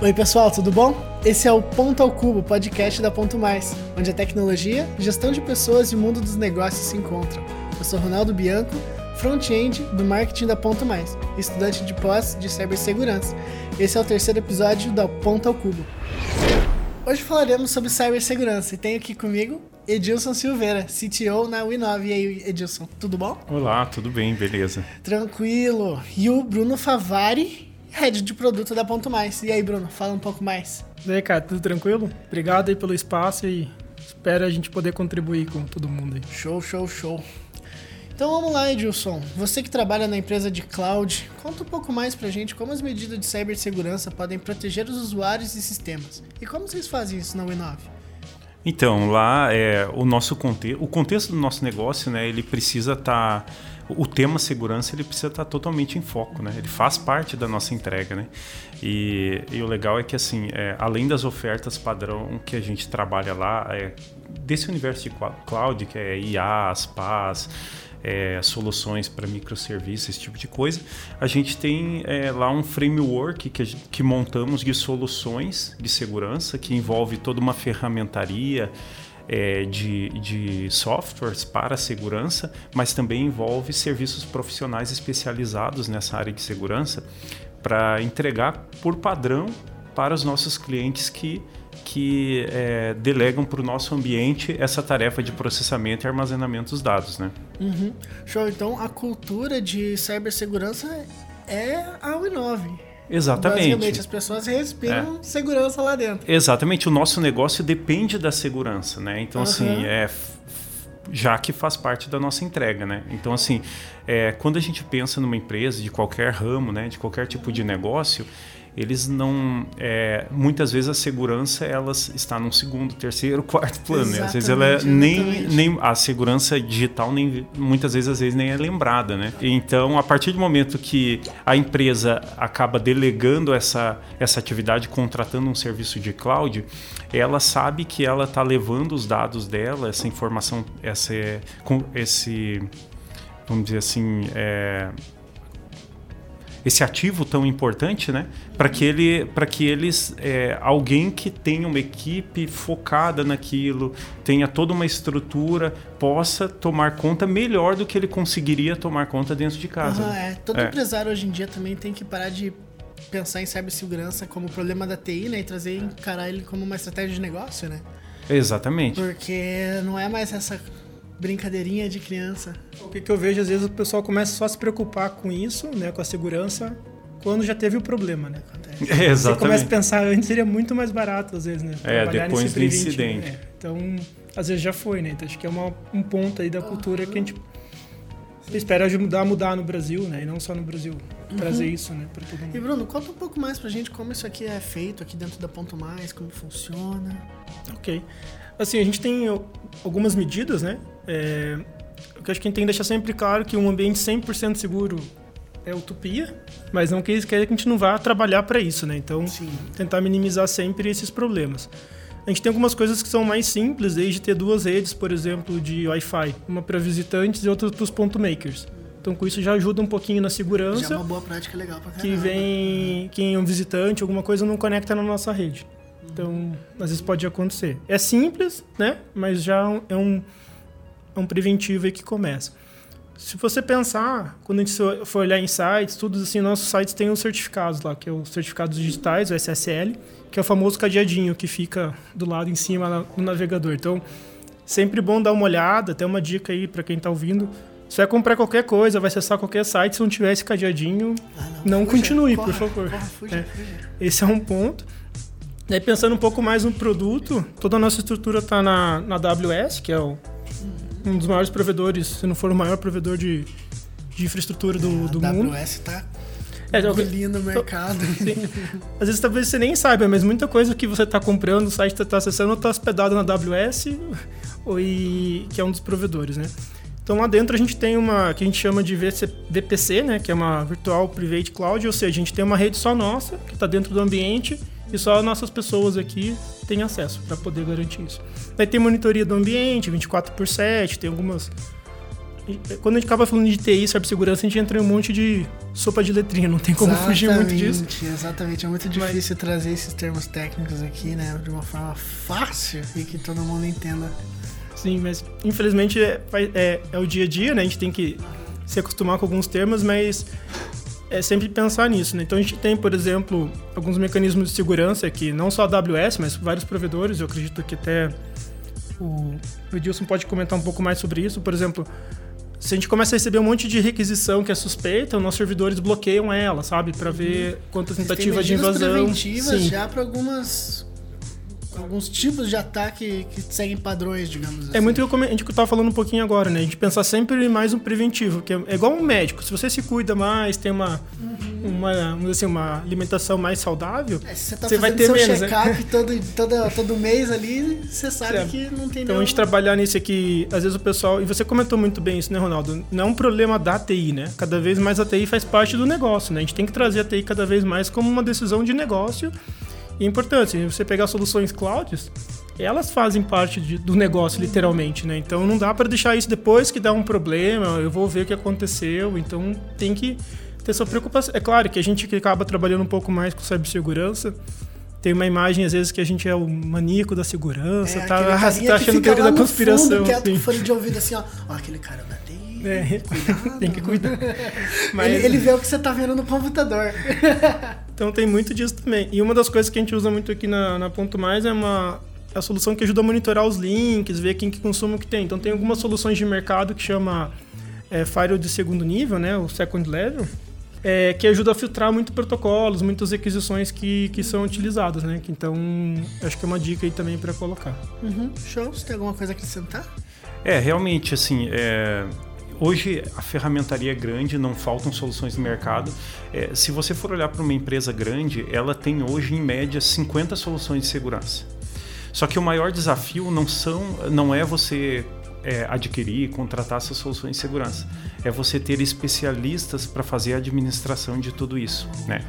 Oi, pessoal, tudo bom? Esse é o Ponto ao Cubo, podcast da Ponto Mais, onde a tecnologia, gestão de pessoas e o mundo dos negócios se encontram. Eu sou Ronaldo Bianco, front-end do marketing da Ponto Mais, estudante de pós de cibersegurança. Esse é o terceiro episódio da Ponto ao Cubo. Hoje falaremos sobre cibersegurança e tenho aqui comigo Edilson Silveira, CTO na Winov. E aí, Edilson, tudo bom? Olá, tudo bem, beleza. Tranquilo. E o Bruno Favari, head de produto da Ponto Mais. E aí, Bruno, fala um pouco mais. E aí, cara, tudo tranquilo? Obrigado aí pelo espaço e espero a gente poder contribuir com todo mundo aí. Show, show, show. Então vamos lá, Edilson. Você que trabalha na empresa de cloud, conta um pouco mais pra gente como as medidas de cibersegurança podem proteger os usuários e sistemas. E como vocês fazem isso na Winov? Então, lá é o nosso contexto, o contexto do nosso negócio, né, ele precisa estar tá o tema segurança ele precisa estar totalmente em foco, né? Ele faz parte da nossa entrega, né? E, e o legal é que assim, é, além das ofertas padrão que a gente trabalha lá, é, desse universo de cloud, que é IA, PaaS, é, soluções para microserviços, esse tipo de coisa, a gente tem é, lá um framework que, que montamos de soluções de segurança que envolve toda uma ferramentaria é, de, de softwares para segurança, mas também envolve serviços profissionais especializados nessa área de segurança para entregar por padrão para os nossos clientes que que é, delegam para o nosso ambiente essa tarefa de processamento e armazenamento dos dados, né? Uhum. Show. Então, a cultura de cibersegurança é a Winove. Exatamente. Basicamente, as pessoas respiram é. segurança lá dentro. Exatamente. O nosso negócio depende da segurança, né? Então, uhum. assim, é já que faz parte da nossa entrega, né? Então, assim, é, quando a gente pensa numa empresa de qualquer ramo, né, de qualquer tipo de negócio, eles não é, muitas vezes a segurança elas está num segundo terceiro quarto plano né? às vezes ela é nem, nem a segurança digital nem muitas vezes às vezes nem é lembrada né então a partir do momento que a empresa acaba delegando essa essa atividade contratando um serviço de cloud ela sabe que ela está levando os dados dela essa informação essa com esse vamos dizer assim é, esse ativo tão importante, né? Para que ele, para que eles, é, alguém que tenha uma equipe focada naquilo, tenha toda uma estrutura, possa tomar conta melhor do que ele conseguiria tomar conta dentro de casa. Uhum, é. Todo é. empresário hoje em dia também tem que parar de pensar em cibersegurança como problema da TI, né? E trazer e encarar ele como uma estratégia de negócio, né? Exatamente. Porque não é mais essa brincadeirinha de criança. O que, que, eu vejo, às vezes, o pessoal começa só a se preocupar com isso, né, com a segurança, quando já teve o problema, né? É, exatamente. Você começa a pensar, antes seria muito mais barato, às vezes, né? É, depois do incidente. Né? Então, às vezes já foi, né? Então, acho que é uma, um ponto aí da cultura que a gente espera ajudar a mudar no Brasil, né? E não só no Brasil. Uhum. Trazer isso, né? Pra todo mundo. E Bruno, conta um pouco mais pra gente como isso aqui é feito aqui dentro da Ponto Mais, como funciona. Ok. Assim, a gente tem algumas medidas, né? É, o que acho que a gente tem que deixar sempre claro que um ambiente 100% seguro é utopia, mas não quer que a gente não vá trabalhar para isso, né? Então, Sim. tentar minimizar sempre esses problemas. A gente tem algumas coisas que são mais simples, desde ter duas redes, por exemplo, de Wi-Fi, uma para visitantes e outra para os ponto makers. Então, com isso já ajuda um pouquinho na segurança. Já é uma boa prática legal para Que vem quem é um visitante, alguma coisa não conecta na nossa rede. Então, às vezes pode acontecer. É simples, né? Mas já é um, é um preventivo aí que começa. Se você pensar, quando a gente for olhar em sites, tudo assim, nossos sites têm os certificados lá, que é os certificados digitais, o SSL, que é o famoso cadeadinho que fica do lado em cima no navegador. Então, sempre bom dar uma olhada, até uma dica aí para quem está ouvindo. Se vai comprar qualquer coisa, vai acessar qualquer site, se não tiver esse cadeadinho, ah, não, não fuja, continue, corre, por favor. Corre, fuja, é. Esse é um ponto. Daí pensando um pouco mais no produto, toda a nossa estrutura está na, na AWS, que é o, um dos maiores provedores, se não for o maior provedor de, de infraestrutura do, é, do a mundo. AWS está é, engolindo o mercado. Sim. Às vezes talvez você nem saiba, mas muita coisa que você está comprando, o site está acessando, está hospedado na AWS, ou, e, que é um dos provedores, né? Então lá dentro a gente tem uma que a gente chama de VPC, né, que é uma Virtual Private Cloud, ou seja, a gente tem uma rede só nossa, que está dentro do ambiente, e só nossas pessoas aqui têm acesso para poder garantir isso. Daí tem monitoria do ambiente, 24 por 7, tem algumas quando a gente acaba falando de TI, cibersegurança, a gente entra em um monte de sopa de letrinha, não tem como exatamente, fugir muito disso. Exatamente, é muito difícil Mas... trazer esses termos técnicos aqui, né, de uma forma fácil e que todo mundo entenda. Sim, mas infelizmente é, é, é o dia a dia, né? A gente tem que se acostumar com alguns termos, mas é sempre pensar nisso, né? Então a gente tem, por exemplo, alguns mecanismos de segurança que não só a AWS, mas vários provedores, eu acredito que até o Edilson pode comentar um pouco mais sobre isso. Por exemplo, se a gente começa a receber um monte de requisição que é suspeita, os nossos servidores bloqueiam ela, sabe? Para ver uhum. quantas tentativas de invasão. preventivas Sim. já para algumas alguns tipos de ataque que seguem padrões, digamos é assim. É muito o que a gente estava falando um pouquinho agora, né? A gente pensar sempre mais no preventivo, que é, é igual um médico. Se você se cuida mais, tem uma, uhum. uma, assim, uma alimentação mais saudável, é, você, tá você vai ter menos. Né? check-up todo, todo, todo mês ali, você sabe é. que não tem Então nenhum... a gente trabalhar nisso aqui, às vezes o pessoal. E você comentou muito bem isso, né, Ronaldo? Não é um problema da TI, né? Cada vez mais a TI faz parte do negócio, né? A gente tem que trazer a TI cada vez mais como uma decisão de negócio e é importante, se você pegar soluções clouds, elas fazem parte de, do negócio, literalmente, né? Então não dá para deixar isso depois que dá um problema, eu vou ver o que aconteceu, então tem que ter essa preocupação. É claro que a gente que acaba trabalhando um pouco mais com cibersegurança, tem uma imagem, às vezes, que a gente é o maníaco da segurança, é, tá, tá achando teoria da conspiração. Fundo, quieto, assim. fone de ouvido assim, ó, ó aquele cara da É, tem que cuidar. Mas... Ele, ele vê o que você tá vendo no computador. Então tem muito disso também. E uma das coisas que a gente usa muito aqui na, na Ponto Mais é uma a solução que ajuda a monitorar os links, ver quem que consome o que tem. Então tem algumas soluções de mercado que chama é, Firewall de segundo nível, né, o second level, é, que ajuda a filtrar muito protocolos, muitas requisições que, que são utilizadas, né? Então acho que é uma dica aí também para colocar. Uhum. Show. Você tem alguma coisa a acrescentar? É, realmente, assim, é, Hoje a ferramentaria é grande, não faltam soluções no mercado. É, se você for olhar para uma empresa grande, ela tem hoje em média 50 soluções de segurança. Só que o maior desafio não, são, não é você é, adquirir, contratar essas soluções de segurança. É você ter especialistas para fazer a administração de tudo isso. Né?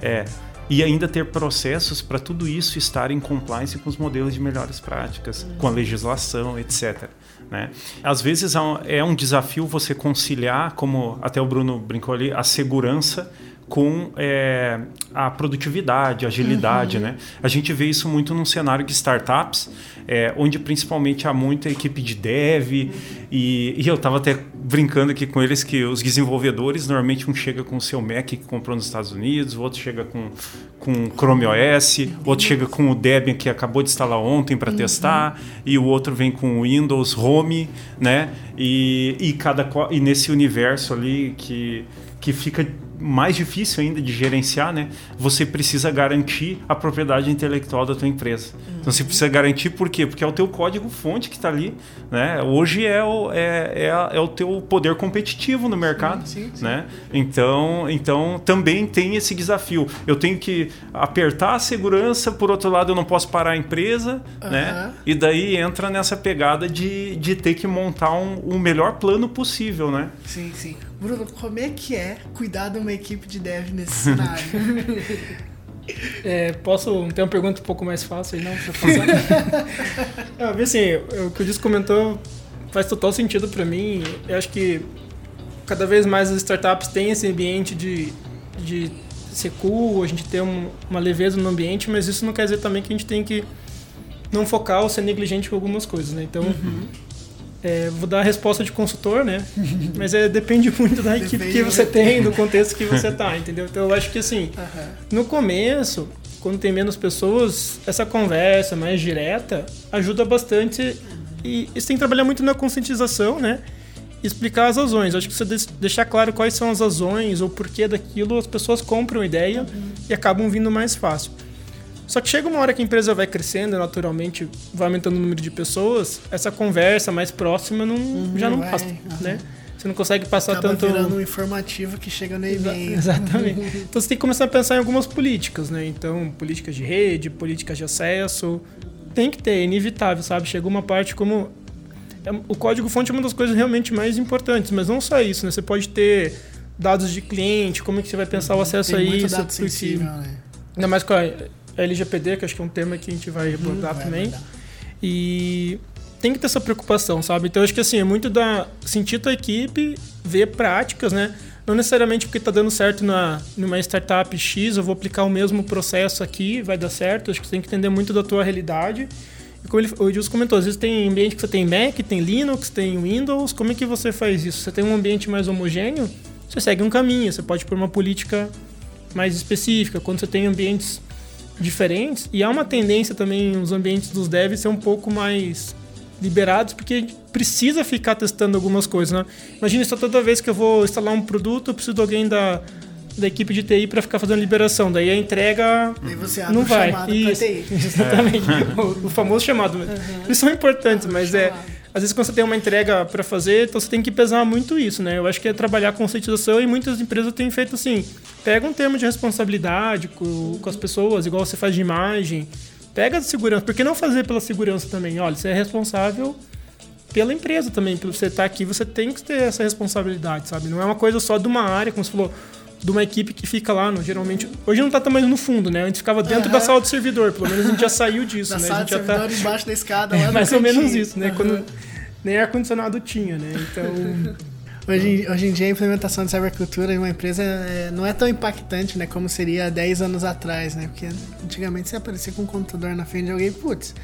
É, e ainda ter processos para tudo isso estar em compliance com os modelos de melhores práticas, com a legislação, etc. Né? Às vezes é um desafio você conciliar, como até o Bruno brincou ali, a segurança com é, a produtividade, a agilidade. Uhum. Né? A gente vê isso muito num cenário de startups, é, onde principalmente há muita equipe de dev, uhum. e, e, eu estava até brincando aqui com eles que os desenvolvedores, normalmente um chega com o seu Mac que comprou nos Estados Unidos, o outro chega com, com Chrome OS, o outro chega com o Debian que acabou de instalar ontem para uhum. testar, e o outro vem com o Windows Home, né? E, e, cada, e nesse universo ali que, que fica mais difícil ainda de gerenciar, né? Você precisa garantir a propriedade intelectual da tua empresa. Uhum. Então você precisa garantir por quê? Porque é o teu código fonte que está ali, né? Hoje é o, é, é, é, o teu poder competitivo no mercado, sim, sim, sim. né? Então, então também tem esse desafio. Eu tenho que apertar a segurança, por outro lado eu não posso parar a empresa, uhum. né? E daí entra nessa pegada de, de ter que montar um, o melhor plano possível, né? Sim, sim. Bruno, como é que é cuidar de uma equipe de dev nesse cenário? É, posso ter uma pergunta um pouco mais fácil aí, não? Pra passar? assim, o que o Disco comentou faz total sentido para mim. Eu acho que cada vez mais as startups têm esse ambiente de, de ser cool, a gente tem um, uma leveza no ambiente, mas isso não quer dizer também que a gente tem que não focar ou ser negligente com algumas coisas, né? Então, uhum. É, vou dar a resposta de consultor, né? Mas é, depende muito da equipe depende que você tem, do contexto que você tá, entendeu? Então eu acho que assim, uhum. no começo, quando tem menos pessoas, essa conversa mais direta ajuda bastante e, e você tem que trabalhar muito na conscientização, né? explicar as razões. Acho que você deixar claro quais são as razões ou porquê daquilo, as pessoas compram ideia uhum. e acabam vindo mais fácil. Só que chega uma hora que a empresa vai crescendo, naturalmente vai aumentando o número de pessoas, essa conversa mais próxima não, uhum, já não vai, basta, uhum. né? Você não consegue passar Acaba tanto. virando um informativo que chega no e-mail. Exatamente. então você tem que começar a pensar em algumas políticas, né? Então, políticas de rede, políticas de acesso. Tem que ter, é inevitável, sabe? Chega uma parte como. É, o código-fonte é uma das coisas realmente mais importantes, mas não só isso, né? Você pode ter dados de cliente, como é que você vai pensar o acesso tem a isso. Dado sensível, né? Ainda mais com a LGPD, que acho que é um tema que a gente vai abordar hum, também. E tem que ter essa preocupação, sabe? Então acho que assim, é muito da sentir tua equipe, ver práticas, né? Não necessariamente porque está dando certo na, numa startup X, eu vou aplicar o mesmo processo aqui, vai dar certo. Acho que você tem que entender muito da tua realidade. E como ele, o Edilson comentou, às vezes tem ambiente que você tem Mac, tem Linux, tem Windows. Como é que você faz isso? Você tem um ambiente mais homogêneo, você segue um caminho. Você pode pôr uma política mais específica. Quando você tem ambientes diferentes, e há uma tendência também os ambientes dos devs ser um pouco mais liberados, porque a gente precisa ficar testando algumas coisas, né? Imagina só toda vez que eu vou instalar um produto, eu preciso de alguém da, da equipe de TI para ficar fazendo liberação. Daí a entrega não vai. Isso, exatamente. É. O, o, famoso chamado. Uhum. Eles são importantes, mas é às vezes quando você tem uma entrega para fazer, então você tem que pesar muito isso, né? Eu acho que é trabalhar conscientização e muitas empresas têm feito assim, pega um termo de responsabilidade com, com as pessoas, igual você faz de imagem, Pega a segurança. Por que não fazer pela segurança também? Olha, você é responsável pela empresa também. Por você estar aqui, você tem que ter essa responsabilidade, sabe? Não é uma coisa só de uma área, como você falou, de uma equipe que fica lá, no, geralmente. Hoje não está também no fundo, né? A gente ficava dentro uhum. da sala do servidor, pelo menos a gente já saiu disso, da né? Sala a gente do servidor tá... embaixo da escada, lá é, Mais ou menos isso, né? Uhum. Quando nem ar-condicionado tinha, né? Então. Hoje, hoje em dia a implementação de cybercultura em uma empresa é, não é tão impactante, né, como seria 10 anos atrás, né? Porque antigamente você aparecia com um computador na frente de alguém, putz,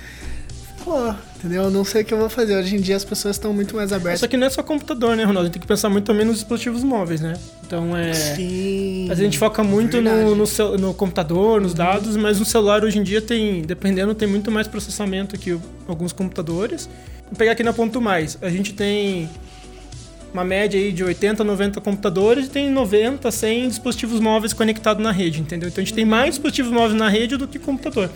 pô, entendeu? Eu não sei o que eu vou fazer. Hoje em dia as pessoas estão muito mais abertas. Só que não é só computador, né, Ronaldo? A gente tem que pensar muito também nos dispositivos móveis, né? Então é. Sim. A gente foca muito no, no, no, computador, nos uhum. dados, mas no celular hoje em dia tem, dependendo, tem muito mais processamento que alguns computadores. Vou pegar aqui na Ponto Mais. A gente tem uma média aí de 80, 90 computadores e tem 90, 100 dispositivos móveis conectados na rede, entendeu? Então a gente tem mais dispositivos móveis na rede do que computador.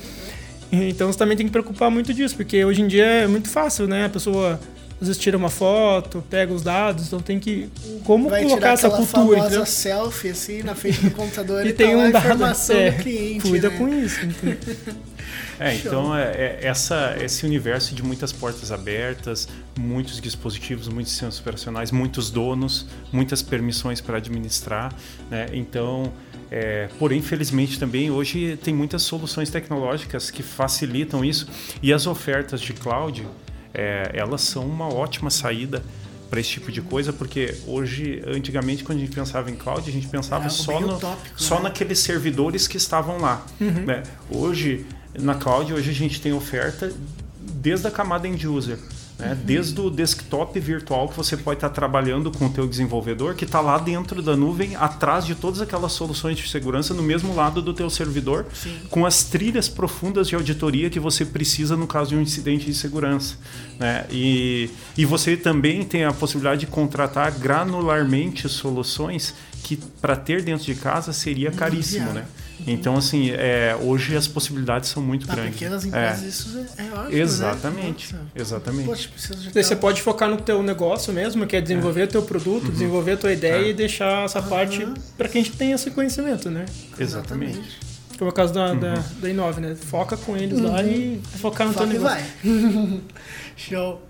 Então você também tem que preocupar muito disso, porque hoje em dia é muito fácil, né? A pessoa às vezes tira uma foto, pega os dados, então tem que como Vai colocar essa cultura, famosa selfie assim na frente do computador e, e tem tá um dado, informação é, do cliente, cuida né? com isso. É, então é, é, essa, esse universo de muitas portas abertas, muitos dispositivos, muitos sistemas operacionais, muitos donos, muitas permissões para administrar. Né? Então, é, porém, infelizmente também hoje tem muitas soluções tecnológicas que facilitam isso e as ofertas de cloud, é, elas são uma ótima saída para esse tipo de coisa, porque hoje, antigamente, quando a gente pensava em cloud, a gente pensava é só, no, utópico, só né? naqueles servidores que estavam lá. Uhum. Né? Hoje, na cloud, hoje a gente tem oferta desde a camada end user. Né? Uhum. Desde o desktop virtual que você pode estar trabalhando com o teu desenvolvedor, que está lá dentro da nuvem, atrás de todas aquelas soluções de segurança, no mesmo lado do teu servidor, Sim. com as trilhas profundas de auditoria que você precisa no caso de um incidente de segurança. Né? E, e você também tem a possibilidade de contratar granularmente soluções que para ter dentro de casa seria caríssimo, né? Então, assim, é, hoje as possibilidades são muito pra grandes. pequenas empresas é. isso é ótimo, né? Exatamente, né? exatamente. Poxa, Você pode focar no teu negócio mesmo, que é desenvolver é. teu produto, uhum. desenvolver a tua ideia é. e deixar essa uhum. parte para quem tem esse conhecimento, né? Exatamente. Como é o caso da, uhum. da, da Inove, né? Foca com eles lá uhum. e focar no Foca teu negócio. vai. Show.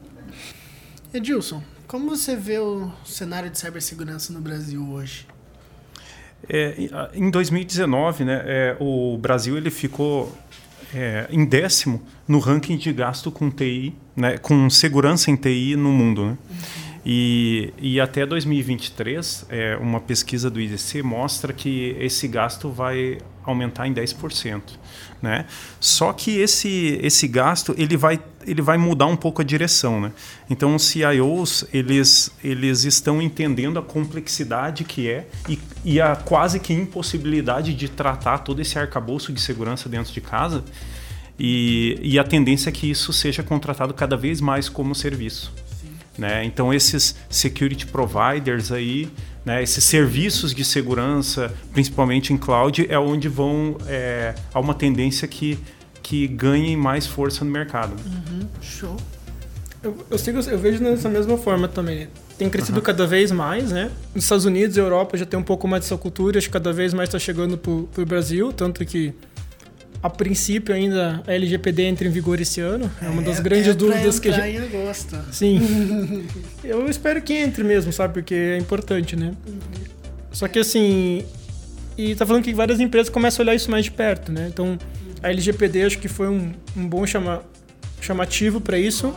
Edilson, como você vê o cenário de cibersegurança no Brasil hoje? É, em 2019, né, é, o Brasil ele ficou é, em décimo no ranking de gasto com TI, né, com segurança em TI no mundo. Né? E, e até 2023, é, uma pesquisa do IDC mostra que esse gasto vai aumentar em 10%. Né? Só que esse, esse gasto ele vai, ele vai mudar um pouco a direção. Né? Então, os CIOs eles, eles estão entendendo a complexidade que é e, e a quase que impossibilidade de tratar todo esse arcabouço de segurança dentro de casa. E, e a tendência é que isso seja contratado cada vez mais como serviço. Né? Então esses security providers aí, né, esses serviços de segurança, principalmente em cloud, é onde vão é, há uma tendência que que ganhem mais força no mercado. Uhum, show. Eu, eu, sigo, eu vejo dessa mesma forma também. Tem crescido uhum. cada vez mais, né? Nos Estados Unidos e Europa já tem um pouco mais dessa cultura, acho que cada vez mais está chegando para o Brasil, tanto que a princípio ainda a LGPD entra em vigor esse ano. É, uma das é, grandes é dúvidas que a gente. Em agosto. Sim. Eu espero que entre mesmo, sabe? Porque é importante, né? Uhum. Só que assim. E tá falando que várias empresas começam a olhar isso mais de perto, né? Então, a LGPD acho que foi um, um bom chama, chamativo para isso.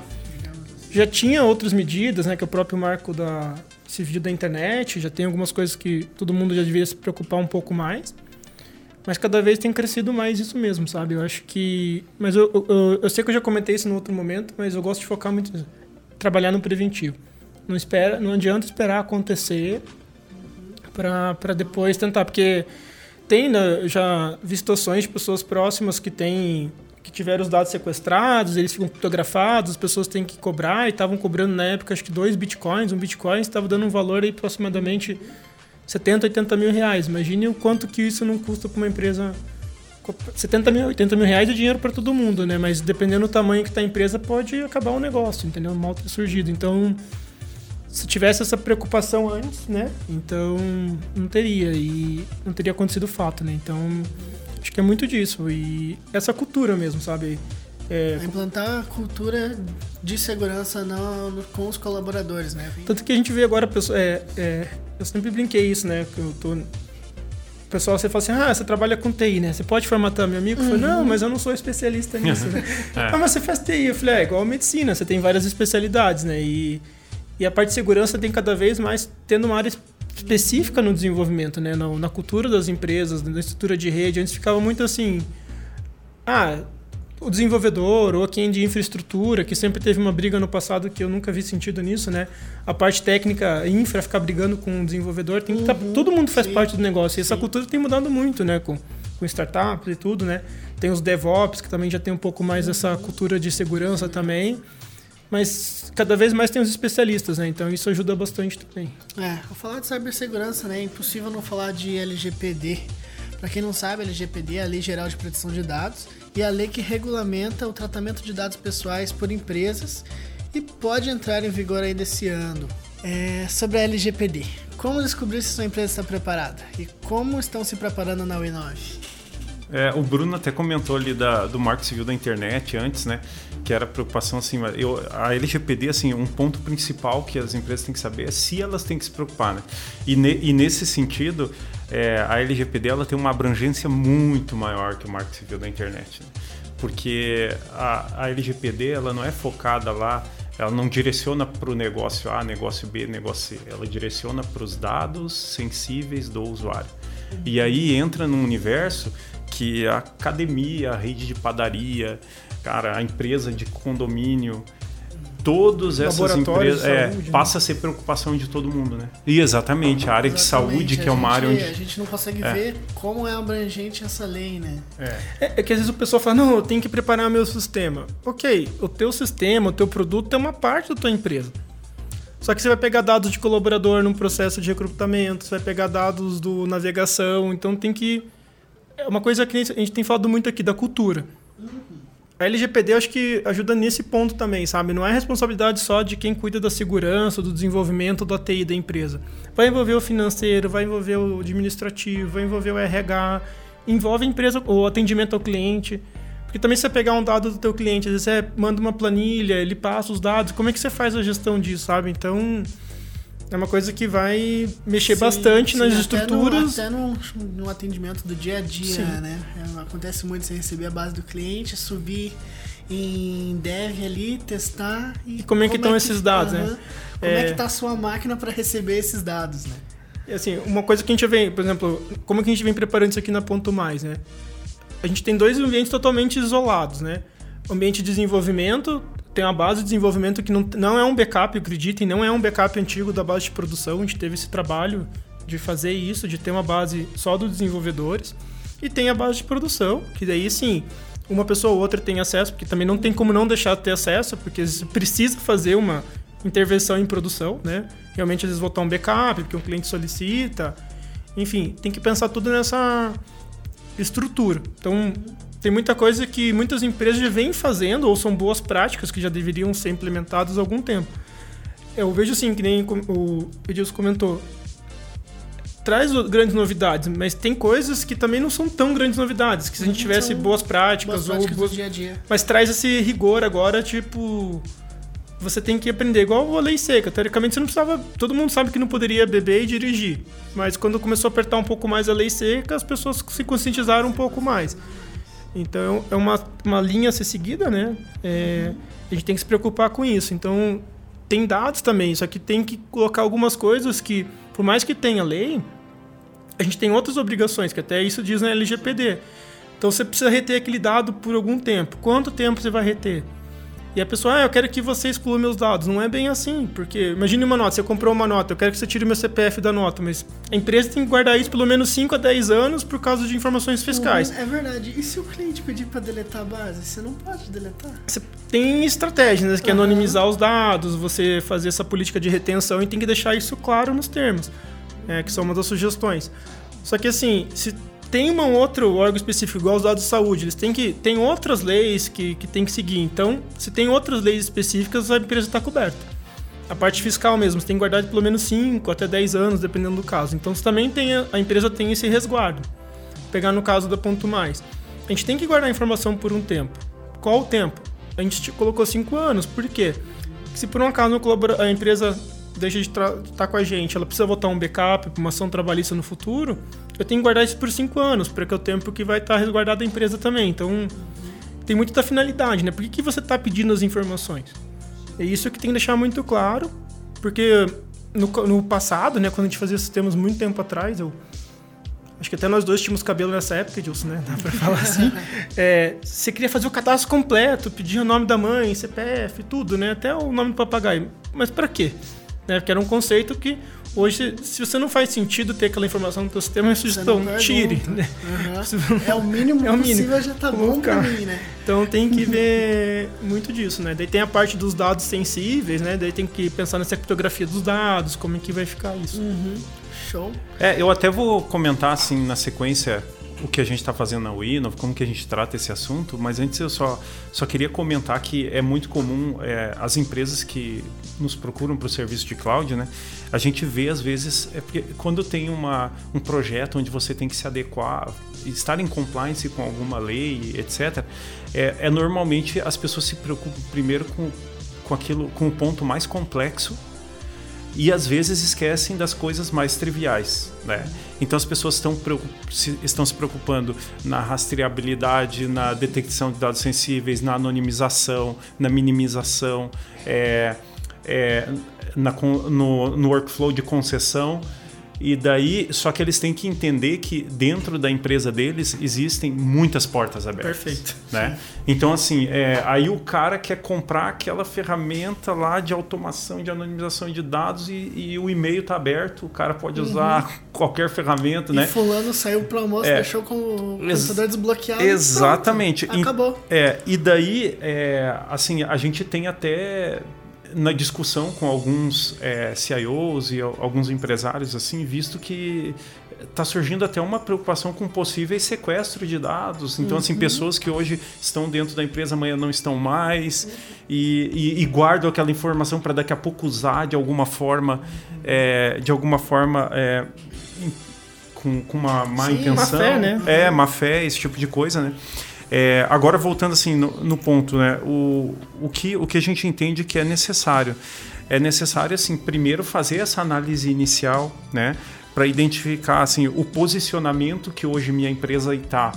já tinha outras medidas, né, que é o próprio marco da civil da internet, já tem algumas coisas que todo mundo já deveria se preocupar um pouco mais. Mas cada vez tem crescido mais isso mesmo, sabe? Eu acho que. Mas eu, eu, eu sei que eu já comentei isso no outro momento, mas eu gosto de focar muito. Trabalhar no preventivo. Não, espera, não adianta esperar acontecer para depois tentar, porque tem né, já vi situações de pessoas próximas que têm que tiveram os dados sequestrados, eles ficam fotografados, as pessoas têm que cobrar e estavam cobrando na época acho que dois bitcoins, um bitcoin estava dando um valor aí aproximadamente 70, 80 mil reais. Imagine o quanto que isso não custa para uma empresa. 70 mil, 80 mil reais é dinheiro para todo mundo, né? Mas dependendo do tamanho que está a empresa, pode acabar o negócio, entendeu? Mal ter surgido. Então, se tivesse essa preocupação antes, né? Então, não teria. E não teria acontecido o fato, né? Então, acho que é muito disso. E essa cultura mesmo, sabe? É, implantar a cultura de segurança no, com os colaboradores, né? Tanto que a gente vê agora, é, é, eu sempre brinquei isso, né? Que eu tô, o pessoal, você fala assim, ah, você trabalha com TI, né? Você pode formatar meu amigo? Uhum. Eu falei, não, mas eu não sou especialista nisso, né? Ah, mas você faz TI. Eu falei, é igual a medicina, você tem várias especialidades, né? E, e a parte de segurança tem cada vez mais tendo uma área específica no desenvolvimento, né? Na, na cultura das empresas, na estrutura de rede. Antes ficava muito assim, ah, o desenvolvedor ou quem de infraestrutura, que sempre teve uma briga no passado que eu nunca vi sentido nisso, né? A parte técnica, infra, ficar brigando com o desenvolvedor, tem tá, uhum, todo mundo faz sim, parte do negócio. E essa cultura tem mudado muito, né? Com, com startups e tudo, né? Tem os DevOps, que também já tem um pouco mais essa cultura de segurança também. Mas cada vez mais tem os especialistas, né? Então isso ajuda bastante também. É, vou falar de cibersegurança, né? É impossível não falar de LGPD. Para quem não sabe, LGPD é a Lei Geral de Proteção de Dados e a lei que regulamenta o tratamento de dados pessoais por empresas e pode entrar em vigor ainda esse ano. É, sobre a LGPD, como descobrir se sua empresa está preparada e como estão se preparando na U9? É, o Bruno até comentou ali da, do marco civil da internet antes, né? Que era preocupação assim, eu, a LGPD, assim, um ponto principal que as empresas têm que saber é se elas têm que se preocupar, né? E, ne, e nesse sentido, é, a LGPD ela tem uma abrangência muito maior que o marco civil da internet, né? Porque a, a LGPD ela não é focada lá ela não direciona para o negócio A, negócio B, negócio C. Ela direciona para os dados sensíveis do usuário. E aí entra num universo que a academia, a rede de padaria, cara, a empresa de condomínio, todas essas empresas é, saúde, né? passa a ser preocupação de todo mundo, né? E exatamente, a área exatamente. de saúde, que é uma área onde. A gente não consegue é. ver como é abrangente essa lei, né? É. é. é. que às vezes o pessoal fala, não, eu tenho que preparar meu sistema. Ok, o teu sistema, o teu produto é uma parte da tua empresa. Só que você vai pegar dados de colaborador num processo de recrutamento, você vai pegar dados do navegação, então tem que é uma coisa que a gente tem falado muito aqui da cultura. A LGPD acho que ajuda nesse ponto também, sabe? Não é responsabilidade só de quem cuida da segurança, do desenvolvimento do ATI da empresa. Vai envolver o financeiro, vai envolver o administrativo, vai envolver o RH, envolve a empresa, o atendimento ao cliente. Porque também se você pegar um dado do teu cliente, às vezes você manda uma planilha, ele passa os dados, como é que você faz a gestão disso, sabe? Então, é uma coisa que vai mexer sim, bastante sim, nas até estruturas. No, até no, no, atendimento do dia a dia, sim. né? É, acontece muito você receber a base do cliente, subir em dev ali, testar e. e como é que estão é esses dados, uh -huh, né? Como é, é que está a sua máquina para receber esses dados, né? Assim, uma coisa que a gente vem, por exemplo, como que a gente vem preparando isso aqui na Ponto Mais, né? A gente tem dois ambientes totalmente isolados, né? O ambiente de desenvolvimento, tem uma base de desenvolvimento que não, não é um backup, acreditem, não é um backup antigo da base de produção. A gente teve esse trabalho de fazer isso, de ter uma base só dos desenvolvedores. E tem a base de produção, que daí sim, uma pessoa ou outra tem acesso, porque também não tem como não deixar de ter acesso, porque precisa fazer uma intervenção em produção, né? Realmente às vezes voltar um backup, porque um cliente solicita. Enfim, tem que pensar tudo nessa estrutura. Então, tem muita coisa que muitas empresas já vêm fazendo, ou são boas práticas que já deveriam ser implementadas há algum tempo. Eu vejo assim, que nem o Edilson comentou, traz grandes novidades, mas tem coisas que também não são tão grandes novidades, que se a gente tivesse boas práticas, boas práticas ou boas... dia a dia. Mas traz esse rigor agora, tipo, você tem que aprender igual a lei seca. Teoricamente você não precisava, todo mundo sabe que não poderia beber e dirigir, mas quando começou a apertar um pouco mais a lei seca, as pessoas se conscientizaram um pouco mais. Então é uma, uma linha a ser seguida, né? É, A gente tem que se preocupar com isso. Então, tem dados também, só que tem que colocar algumas coisas que, por mais que tenha lei, a gente tem outras obrigações, que até isso diz na LGPD. Então você precisa reter aquele dado por algum tempo. Quanto tempo você vai reter? E a pessoa, ah, eu quero que você exclua meus dados. Não é bem assim, porque imagine uma nota, você comprou uma nota, eu quero que você tire meu CPF da nota, mas a empresa tem que guardar isso pelo menos 5 a 10 anos por causa de informações fiscais. é verdade. E se o cliente pedir para deletar a base? Você não pode deletar? Você tem estratégias, né? que é anonimizar os dados, você fazer essa política de retenção e tem que deixar isso claro nos termos, é, que são uma das sugestões. Só que assim, se tem um outro órgão específico, igual os dados de saúde, eles têm que. Tem outras leis que, que tem que seguir. Então, se tem outras leis específicas, a empresa está coberta. A parte fiscal mesmo, você tem que guardar de pelo menos 5 até 10 anos, dependendo do caso. Então, você também tem a, empresa tem esse resguardo. Pegar no caso da Ponto Mais. A gente tem que guardar a informação por um tempo. Qual o tempo? A gente colocou 5 anos. Por quê? Se por um acaso a empresa deixa de estar tá com a gente, ela precisa votar um backup uma ação trabalhista no futuro, eu tenho que guardar isso por cinco anos, porque é o tempo que vai estar tá resguardado a empresa também. Então, tem muito da finalidade, né? Por que, que você está pedindo as informações? É isso que tem que deixar muito claro, porque no, no passado, né, quando a gente fazia sistemas muito tempo atrás, eu Acho que até nós dois tínhamos cabelo nessa época, Edilson, né? Dá pra falar assim. É, você queria fazer o cadastro completo, pedir o nome da mãe, CPF, tudo, né? Até o nome do papagaio. Mas para quê? Né? Porque era um conceito que hoje, se você não faz sentido ter aquela informação no seu sistema, é sugestão, tire. Né? Uhum. É o mínimo é o mínimo. possível, já tá bom para mim, né? Então tem que ver muito disso, né? Daí tem a parte dos dados sensíveis, né? Daí tem que pensar nessa criptografia dos dados, como é que vai ficar isso. Uhum. Show. É, eu até vou comentar assim na sequência o que a gente está fazendo na Winov, como que a gente trata esse assunto, mas antes eu só, só queria comentar que é muito comum é, as empresas que nos procuram para o serviço de cloud, né? A gente vê às vezes, é porque quando tem uma, um projeto onde você tem que se adequar, estar em compliance com alguma lei, etc., é, é normalmente as pessoas se preocupam primeiro com, com aquilo, com o ponto mais complexo e às vezes esquecem das coisas mais triviais, né? Então as pessoas estão, se, estão se preocupando na rastreabilidade, na detecção de dados sensíveis, na anonimização, na minimização, é, é, na, no, no workflow de concessão e daí, só que eles têm que entender que dentro da empresa deles existem muitas portas abertas. Perfeito. Né? Então, assim, é, aí o cara quer comprar aquela ferramenta lá de automação, de anonimização de dados e, e o e-mail está aberto, o cara pode usar uhum. qualquer ferramenta, e né? fulano saiu pro almoço, é, deixou com o computador desbloqueado. Exatamente. Pronto, acabou. E, é, e daí, é, assim, a gente tem até na discussão com alguns é, CIOs e alguns empresários, assim, visto que está surgindo até uma preocupação com possíveis sequestro de dados. Então, assim, uhum. assim, pessoas que hoje estão dentro da empresa amanhã não estão mais e, e, e guardam aquela informação para daqui a pouco usar de alguma forma, é, de alguma forma. É, com, com uma má Sim, intenção. Má fé, né? É, má fé, esse tipo de coisa, né? É, agora, voltando assim no, no, ponto, né? O, o, que, o que a gente entende que é necessário? É necessário, assim, primeiro fazer essa análise inicial, né? Para identificar, assim, o posicionamento que hoje minha empresa está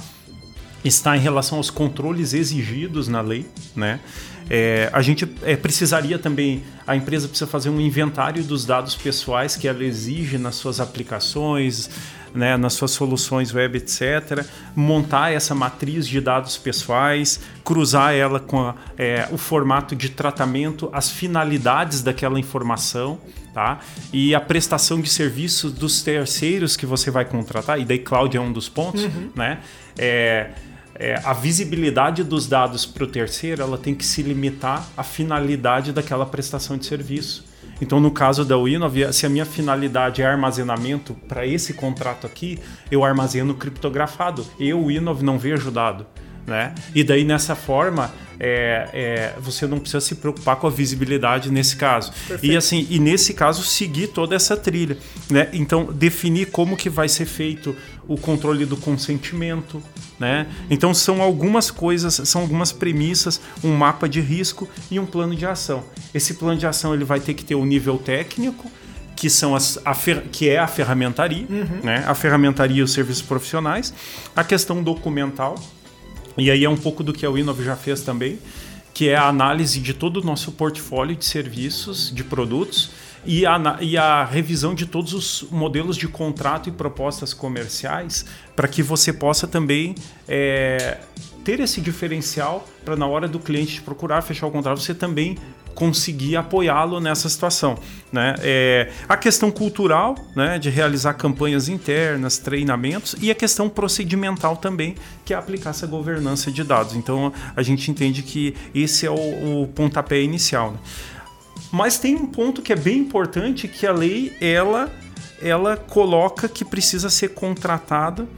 está em relação aos controles exigidos na lei, né? É, a gente é, precisaria também, a empresa precisa fazer um inventário dos dados pessoais que ela exige nas suas aplicações, né, nas suas soluções web, etc. Montar essa matriz de dados pessoais, cruzar ela com a, é, o formato de tratamento, as finalidades daquela informação, tá? E a prestação de serviços dos terceiros que você vai contratar. E daí cloud é um dos pontos, uhum. né? É, é, a visibilidade dos dados para o terceiro ela tem que se limitar à finalidade daquela prestação de serviço. Então, no caso da Winov, se a minha finalidade é armazenamento para esse contrato aqui, eu armazeno criptografado. Eu, Winov, não vejo dado. Né? E daí, nessa forma, é, é, você não precisa se preocupar com a visibilidade nesse caso. Perfeito. E assim, e nesse caso, seguir toda essa trilha. Né? Então, definir como que vai ser feito o controle do consentimento. Né? Então, são algumas coisas, são algumas premissas, um mapa de risco e um plano de ação. Esse plano de ação ele vai ter que ter o um nível técnico, que são as, a fer, que é a ferramentaria, uhum. né? a ferramentaria e os serviços profissionais, a questão documental, e aí é um pouco do que a Winov já fez também, que é a análise de todo o nosso portfólio de serviços, de produtos e a, e a revisão de todos os modelos de contrato e propostas comerciais para que você possa também é, ter esse diferencial para na hora do cliente te procurar fechar o contrato você também conseguir apoiá-lo nessa situação. Né? É, a questão cultural, né, de realizar campanhas internas, treinamentos, e a questão procedimental também, que é aplicar essa governança de dados. Então a gente entende que esse é o, o pontapé inicial. Né? Mas tem um ponto que é bem importante que a lei ela ela coloca que precisa ser contratado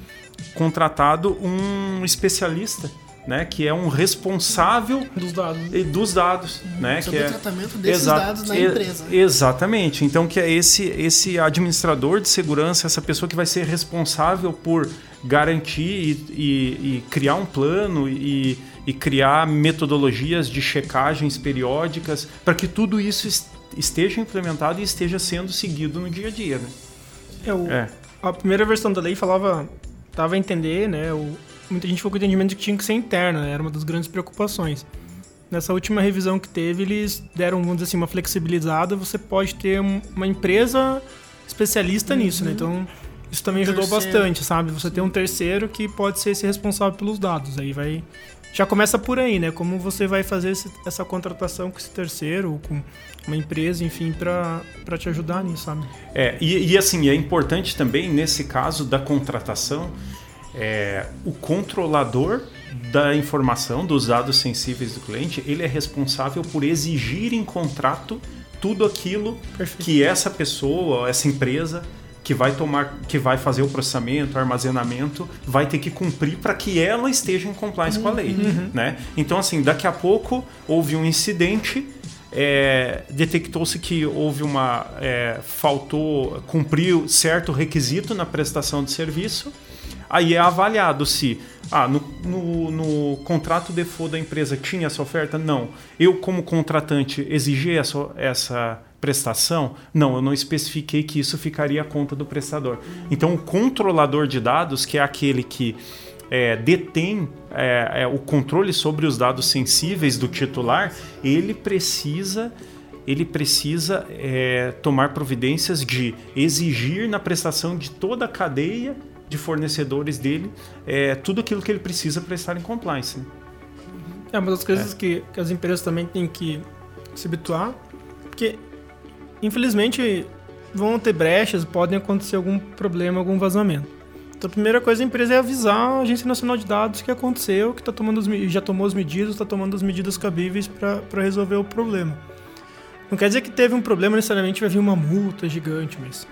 contratado um especialista né, que é um responsável dos dados, dos dados uhum, né, sobre que o é tratamento desses dados na empresa. Exatamente. Então que é esse esse administrador de segurança, essa pessoa que vai ser responsável por garantir e, e, e criar um plano e, e criar metodologias de checagens periódicas para que tudo isso esteja implementado e esteja sendo seguido no dia a dia. Né? É, o, é. A primeira versão da lei falava, dava a entender, né? O, muita gente ficou com o entendimento de que tinha que ser interna, né? era uma das grandes preocupações. Nessa última revisão que teve, eles deram, vamos dizer assim, uma flexibilizada. Você pode ter uma empresa especialista uhum. nisso, né? Então, isso também um ajudou terceiro. bastante, sabe? Você tem um terceiro que pode ser esse responsável pelos dados. Aí vai. Já começa por aí, né? Como você vai fazer esse, essa contratação com esse terceiro ou com uma empresa, enfim, para te ajudar nisso, sabe? É, e, e assim, é importante também, nesse caso da contratação, é, o controlador da informação, dos dados sensíveis do cliente, ele é responsável por exigir em contrato tudo aquilo Perfeito. que essa pessoa, essa empresa que vai tomar, que vai fazer o processamento, o armazenamento, vai ter que cumprir para que ela esteja em compliance uhum. com a lei, uhum. né? Então assim, daqui a pouco houve um incidente, é, detectou-se que houve uma é, faltou, cumpriu certo requisito na prestação de serviço Aí é avaliado se ah, no, no, no contrato default da empresa tinha essa oferta? Não. Eu, como contratante, exigi essa, essa prestação? Não, eu não especifiquei que isso ficaria à conta do prestador. Então, o controlador de dados, que é aquele que é, detém é, é, o controle sobre os dados sensíveis do titular, ele precisa ele precisa é, tomar providências de exigir na prestação de toda a cadeia de fornecedores dele é, tudo aquilo que ele precisa para estar em compliance. Né? É uma das coisas é. que, que as empresas também têm que se habituar, porque infelizmente vão ter brechas, podem acontecer algum problema, algum vazamento. Então a primeira coisa da empresa é avisar a Agência Nacional de Dados que aconteceu, que tá tomando já tomou as medidas, está tomando as medidas cabíveis para resolver o problema. Não quer dizer que teve um problema necessariamente vai vir uma multa gigante, mas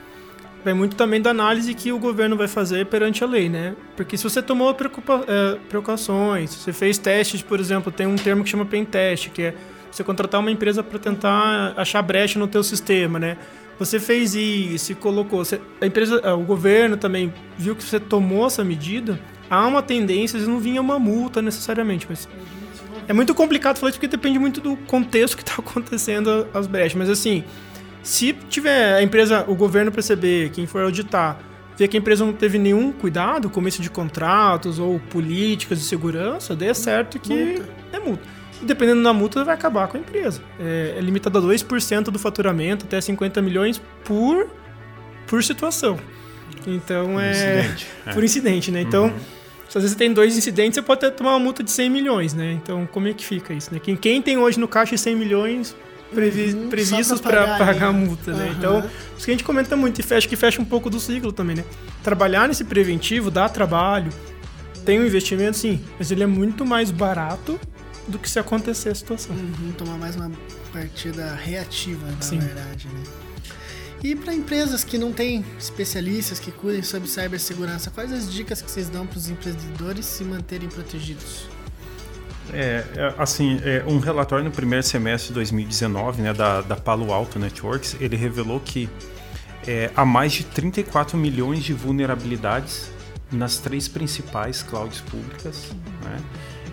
vai muito também da análise que o governo vai fazer perante a lei, né? Porque se você tomou preocupa é, precauções, você fez testes, por exemplo, tem um termo que chama pen test, que é você contratar uma empresa para tentar achar brecha no teu sistema, né? Você fez isso, colocou, você, a empresa, o governo também viu que você tomou essa medida, há uma tendência, às vezes não vinha uma multa necessariamente, mas é muito complicado falar isso porque depende muito do contexto que está acontecendo as brechas, mas assim, se tiver a empresa, o governo perceber, quem for auditar, ver que a empresa não teve nenhum cuidado, começo de contratos ou políticas de segurança, dê certo que multa. é multa. E dependendo da multa, vai acabar com a empresa. É, é limitado a 2% do faturamento, até 50 milhões por, por situação. Então é. Incidente. Por é. incidente, né? Então. Uhum. Se às vezes você tem dois incidentes, você pode até tomar uma multa de 100 milhões, né? Então, como é que fica isso, né? Quem, quem tem hoje no caixa 100 milhões previ uhum, previstos para pagar, a multa, né? Uhum. Então, isso que a gente comenta muito e fecha que fecha um pouco do ciclo também, né? Trabalhar nesse preventivo dá trabalho, tem um investimento, sim, mas ele é muito mais barato do que se acontecer a situação. Uhum, tomar mais uma partida reativa, na sim. verdade, né? E para empresas que não têm especialistas que cuidem sobre cibersegurança, quais as dicas que vocês dão para os empreendedores se manterem protegidos? É, é, assim, é, um relatório no primeiro semestre de 2019, né, da, da Palo Alto Networks, ele revelou que é, há mais de 34 milhões de vulnerabilidades nas três principais clouds públicas, né,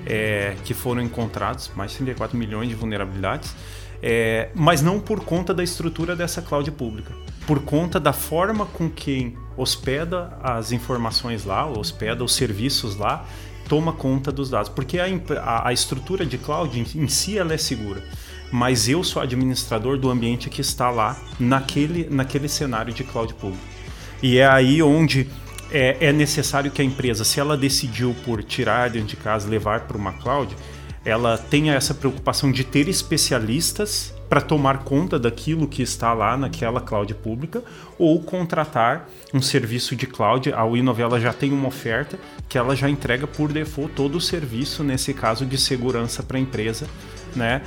é, que foram encontrados, mais de 34 milhões de vulnerabilidades, é, mas não por conta da estrutura dessa cloud pública, por conta da forma com quem hospeda as informações lá, hospeda os serviços lá, toma conta dos dados, porque a, a, a estrutura de cloud em, em si ela é segura mas eu sou administrador do ambiente que está lá naquele, naquele cenário de cloud público. E é aí onde é, é, necessário que a empresa, se ela decidiu por tirar dentro de casa, levar para uma cloud, ela tenha essa preocupação de ter especialistas para tomar conta daquilo que está lá naquela cloud pública ou contratar um serviço de cloud. A Inovela já tem uma oferta que ela já entrega por default todo o serviço, nesse caso de segurança para a empresa, né?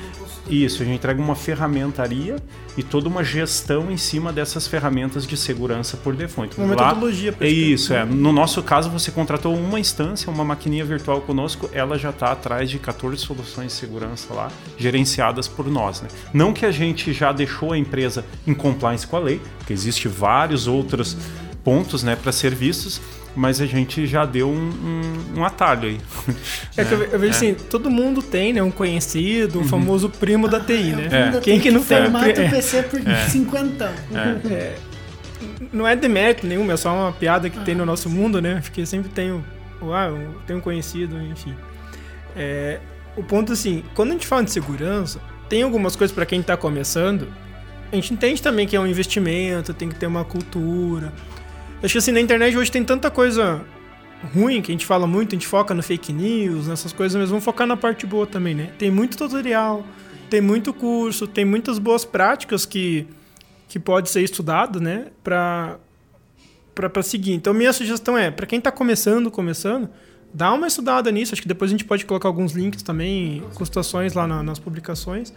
Isso, a gente entrega uma ferramentaria e toda uma gestão em cima dessas ferramentas de segurança por default. Uma Lá, metodologia. É isso, é. No nosso caso, você contratou uma instância, uma maquininha virtual conosco, ela já está atrás de 14 soluções de segurança lá, gerenciadas por nós. Né? Não que a gente já deixou a empresa em compliance com a lei, porque existe vários outros pontos né, para ser vistos, mas a gente já deu um, um, um atalho aí. É que eu, eu vejo é. assim, todo mundo tem, né? Um conhecido, um uhum. famoso primo da TI, né? É. Quem que não tem? Formata o PC por é. 50. É. é. Não é demérito nenhum, é só uma piada que ah. tem no nosso mundo, né? Porque sempre tem um, ah, tem um conhecido, enfim. É, o ponto assim, quando a gente fala de segurança, tem algumas coisas para quem está começando. A gente entende também que é um investimento, tem que ter uma cultura, Acho que assim, na internet hoje tem tanta coisa ruim que a gente fala muito, a gente foca no fake news, nessas coisas, mas vamos focar na parte boa também, né? Tem muito tutorial, tem muito curso, tem muitas boas práticas que, que pode ser estudado, né? Pra, seguir. Então, minha sugestão é, para quem tá começando, começando, dá uma estudada nisso. Acho que depois a gente pode colocar alguns links também, com situações lá na, nas publicações,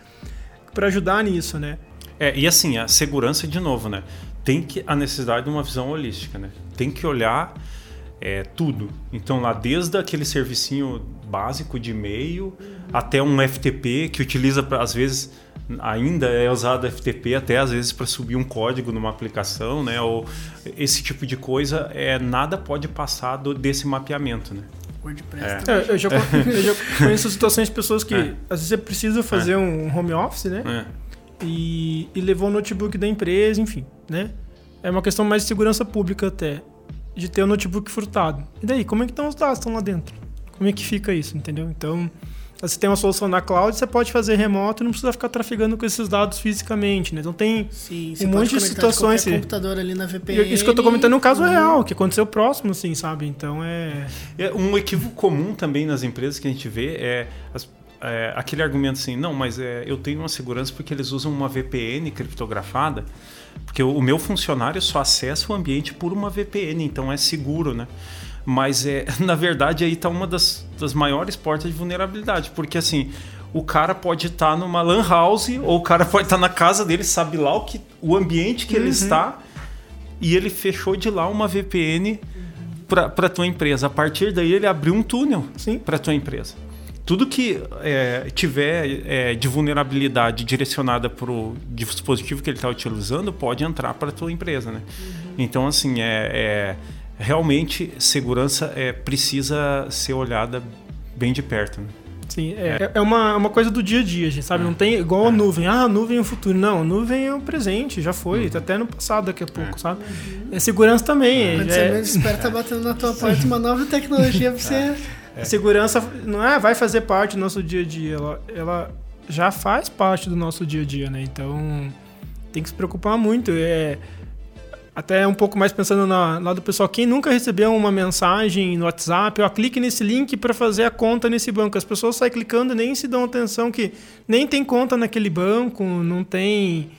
para ajudar nisso, né? É, e assim, a segurança, de novo, né? Tem que a necessidade de uma visão holística, né? Tem que olhar é, tudo. Então lá desde aquele servicinho básico de e-mail até um FTP que utiliza às vezes ainda é usado FTP até às vezes para subir um código numa aplicação, né? Ou esse tipo de coisa é nada pode passar do, desse mapeamento, né? WordPress. É. É, eu, já, eu, já, conheço situações de pessoas que é. às vezes você precisa fazer é. um home office, né? É e, e levou o notebook da empresa, enfim, né? É uma questão mais de segurança pública até, de ter o notebook furtado. E daí, como é que estão os dados estão lá dentro? Como é que fica isso, entendeu? Então, você tem uma solução na cloud, você pode fazer remoto e não precisa ficar trafegando com esses dados fisicamente, né? Então tem Sim, um monte de situações. De computador ali na VPN. Isso que eu estou comentando é um caso uhum. real, que aconteceu próximo, assim, sabe? Então é... é. Um equívoco comum também nas empresas que a gente vê é as é, aquele argumento assim, não, mas é, eu tenho uma segurança porque eles usam uma VPN criptografada, porque o, o meu funcionário só acessa o ambiente por uma VPN, então é seguro, né? Mas é, na verdade aí está uma das, das maiores portas de vulnerabilidade, porque assim, o cara pode estar tá numa lan house ou o cara pode estar tá na casa dele, sabe lá o, que, o ambiente que uhum. ele está e ele fechou de lá uma VPN para tua empresa. A partir daí ele abriu um túnel para tua empresa tudo que é, tiver é, de vulnerabilidade direcionada para o dispositivo que ele está utilizando pode entrar para a tua empresa, né? Uhum. Então, assim, é, é, realmente segurança é, precisa ser olhada bem de perto. Né? Sim, é, é uma, uma coisa do dia a dia, gente, sabe? É. Não tem igual a é. nuvem. Ah, a nuvem é o futuro. Não, a nuvem é o presente, já foi. Uhum. Tá até no passado daqui a pouco, é. sabe? É segurança também. Quando é, você menos espera, tá batendo na tua porta uma nova tecnologia para você é. Segurança não é vai fazer parte do nosso dia a dia, ela, ela já faz parte do nosso dia a dia, né? Então tem que se preocupar muito. É, até um pouco mais pensando na, lá do pessoal, quem nunca recebeu uma mensagem no WhatsApp, ó, clique nesse link para fazer a conta nesse banco. As pessoas saem clicando e nem se dão atenção que nem tem conta naquele banco, não tem,